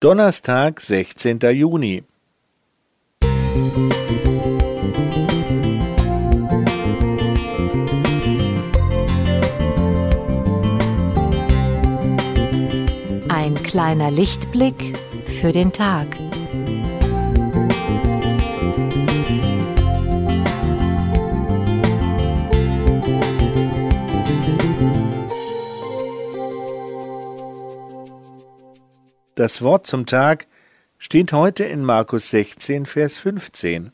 Donnerstag, sechzehnter Juni. Ein kleiner Lichtblick für den Tag. Das Wort zum Tag steht heute in Markus 16, Vers 15.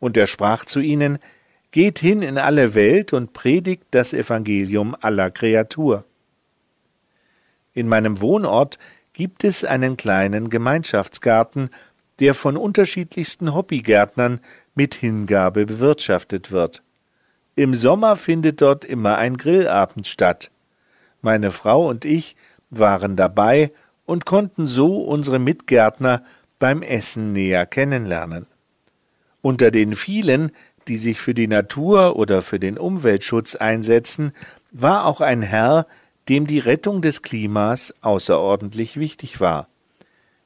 Und er sprach zu ihnen, Geht hin in alle Welt und predigt das Evangelium aller Kreatur. In meinem Wohnort gibt es einen kleinen Gemeinschaftsgarten, der von unterschiedlichsten Hobbygärtnern mit Hingabe bewirtschaftet wird. Im Sommer findet dort immer ein Grillabend statt. Meine Frau und ich waren dabei und konnten so unsere Mitgärtner beim Essen näher kennenlernen. Unter den vielen, die sich für die Natur oder für den Umweltschutz einsetzen, war auch ein Herr, dem die Rettung des Klimas außerordentlich wichtig war.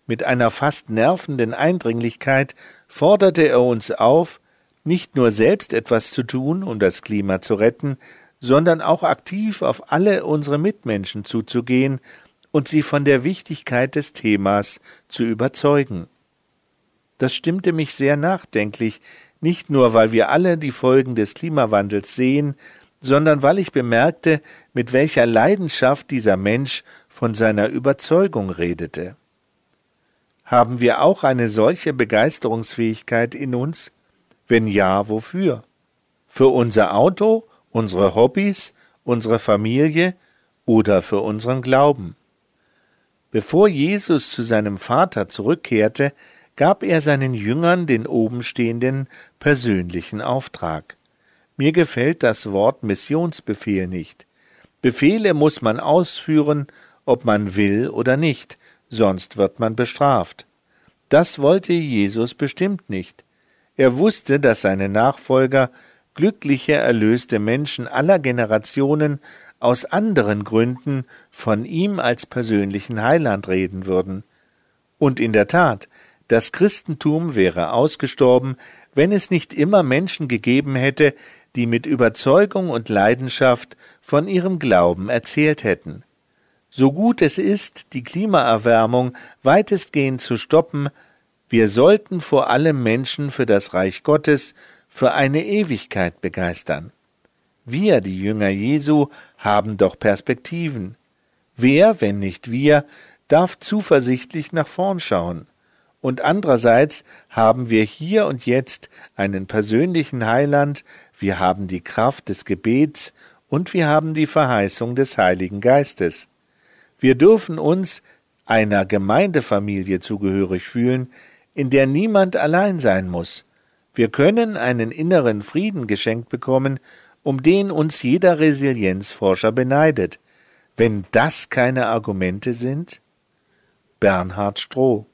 Mit einer fast nervenden Eindringlichkeit forderte er uns auf, nicht nur selbst etwas zu tun, um das Klima zu retten, sondern auch aktiv auf alle unsere Mitmenschen zuzugehen und sie von der Wichtigkeit des Themas zu überzeugen. Das stimmte mich sehr nachdenklich, nicht nur weil wir alle die Folgen des Klimawandels sehen, sondern weil ich bemerkte, mit welcher Leidenschaft dieser Mensch von seiner Überzeugung redete. Haben wir auch eine solche Begeisterungsfähigkeit in uns? Wenn ja, wofür? Für unser Auto, unsere Hobbys, unsere Familie oder für unseren Glauben? Bevor Jesus zu seinem Vater zurückkehrte, gab er seinen Jüngern den obenstehenden persönlichen Auftrag. Mir gefällt das Wort Missionsbefehl nicht. Befehle muss man ausführen, ob man will oder nicht, sonst wird man bestraft. Das wollte Jesus bestimmt nicht. Er wusste, dass seine Nachfolger glückliche, erlöste Menschen aller Generationen aus anderen Gründen von ihm als persönlichen Heiland reden würden. Und in der Tat, das Christentum wäre ausgestorben, wenn es nicht immer Menschen gegeben hätte, die mit Überzeugung und Leidenschaft von ihrem Glauben erzählt hätten. So gut es ist, die Klimaerwärmung weitestgehend zu stoppen, wir sollten vor allem Menschen für das Reich Gottes, für eine Ewigkeit begeistern. Wir, die Jünger Jesu, haben doch Perspektiven. Wer, wenn nicht wir, darf zuversichtlich nach vorn schauen? Und andererseits haben wir hier und jetzt einen persönlichen Heiland, wir haben die Kraft des Gebets und wir haben die Verheißung des Heiligen Geistes. Wir dürfen uns einer Gemeindefamilie zugehörig fühlen, in der niemand allein sein muss. Wir können einen inneren Frieden geschenkt bekommen um den uns jeder Resilienzforscher beneidet. Wenn das keine Argumente sind? Bernhard Stroh